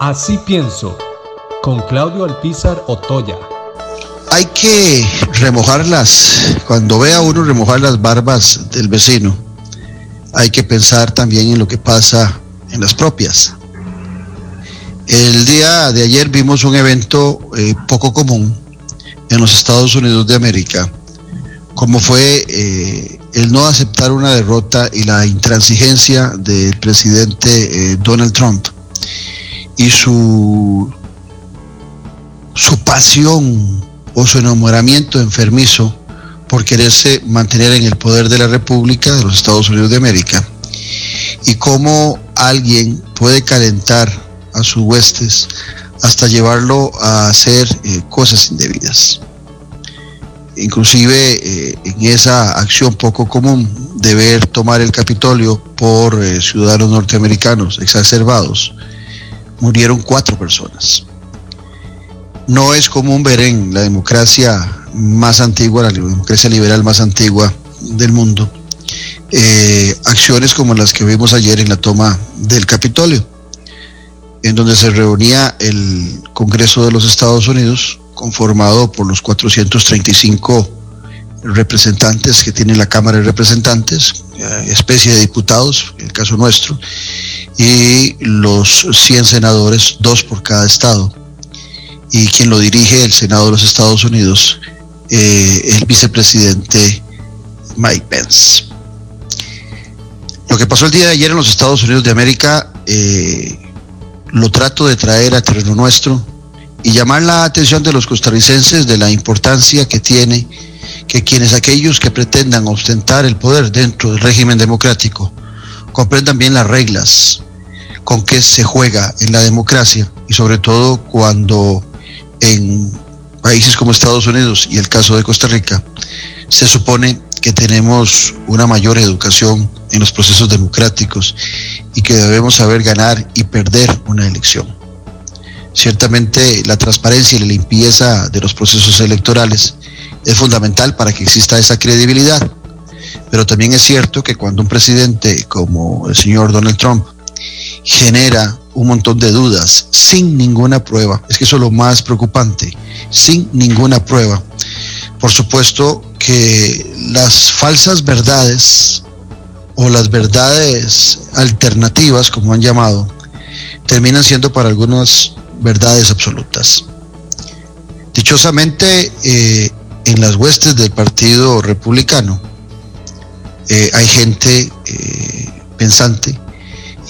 Así pienso, con Claudio Alpizar Otoya. Hay que remojarlas, cuando vea uno remojar las barbas del vecino, hay que pensar también en lo que pasa en las propias. El día de ayer vimos un evento eh, poco común en los Estados Unidos de América, como fue eh, el no aceptar una derrota y la intransigencia del presidente eh, Donald Trump y su, su pasión o su enamoramiento enfermizo por quererse mantener en el poder de la República de los Estados Unidos de América y cómo alguien puede calentar a sus huestes hasta llevarlo a hacer eh, cosas indebidas. Inclusive eh, en esa acción poco común de ver tomar el Capitolio por eh, ciudadanos norteamericanos exacerbados, murieron cuatro personas. No es común ver en la democracia más antigua, la democracia liberal más antigua del mundo, acciones como las que vimos ayer en la toma del Capitolio en donde se reunía el Congreso de los Estados Unidos, conformado por los 435 representantes que tiene la Cámara de Representantes, eh, especie de diputados, en el caso nuestro, y los 100 senadores, dos por cada estado. Y quien lo dirige, el Senado de los Estados Unidos, eh, el vicepresidente Mike Pence. Lo que pasó el día de ayer en los Estados Unidos de América eh, lo trato de traer a terreno nuestro y llamar la atención de los costarricenses de la importancia que tiene que quienes aquellos que pretendan ostentar el poder dentro del régimen democrático comprendan bien las reglas con que se juega en la democracia y sobre todo cuando en países como Estados Unidos y el caso de Costa Rica se supone que tenemos una mayor educación en los procesos democráticos y que debemos saber ganar y perder una elección. Ciertamente la transparencia y la limpieza de los procesos electorales es fundamental para que exista esa credibilidad, pero también es cierto que cuando un presidente como el señor Donald Trump genera un montón de dudas sin ninguna prueba, es que eso es lo más preocupante, sin ninguna prueba, por supuesto que las falsas verdades o las verdades alternativas, como han llamado, terminan siendo para algunas verdades absolutas. Dichosamente, eh, en las huestes del Partido Republicano eh, hay gente eh, pensante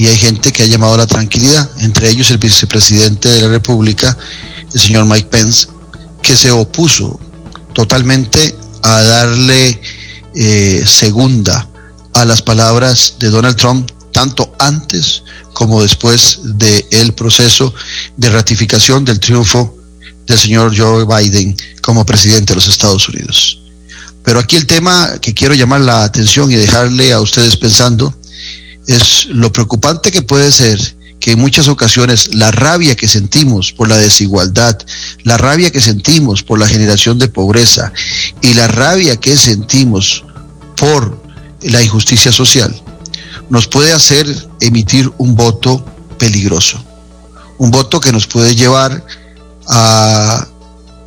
y hay gente que ha llamado a la tranquilidad, entre ellos el vicepresidente de la República, el señor Mike Pence, que se opuso totalmente a darle segunda a las palabras de Donald Trump tanto antes como después del proceso de ratificación del triunfo del señor Joe Biden como presidente de los Estados Unidos. Pero aquí el tema que quiero llamar la atención y dejarle a ustedes pensando es lo preocupante que puede ser que en muchas ocasiones la rabia que sentimos por la desigualdad, la rabia que sentimos por la generación de pobreza y la rabia que sentimos por la injusticia social, nos puede hacer emitir un voto peligroso, un voto que nos puede llevar a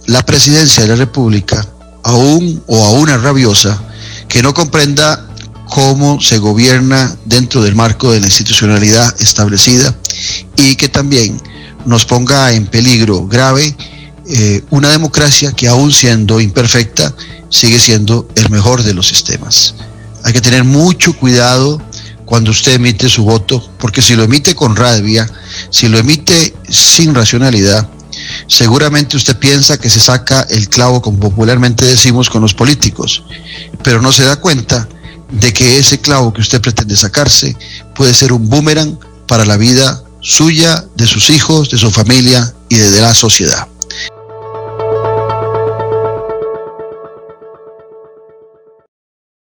la presidencia de la República, a un o a una rabiosa que no comprenda cómo se gobierna dentro del marco de la institucionalidad establecida y que también nos ponga en peligro grave eh, una democracia que aún siendo imperfecta sigue siendo el mejor de los sistemas. Hay que tener mucho cuidado cuando usted emite su voto, porque si lo emite con rabia, si lo emite sin racionalidad, seguramente usted piensa que se saca el clavo, como popularmente decimos, con los políticos, pero no se da cuenta de que ese clavo que usted pretende sacarse puede ser un boomerang para la vida suya, de sus hijos, de su familia y de la sociedad.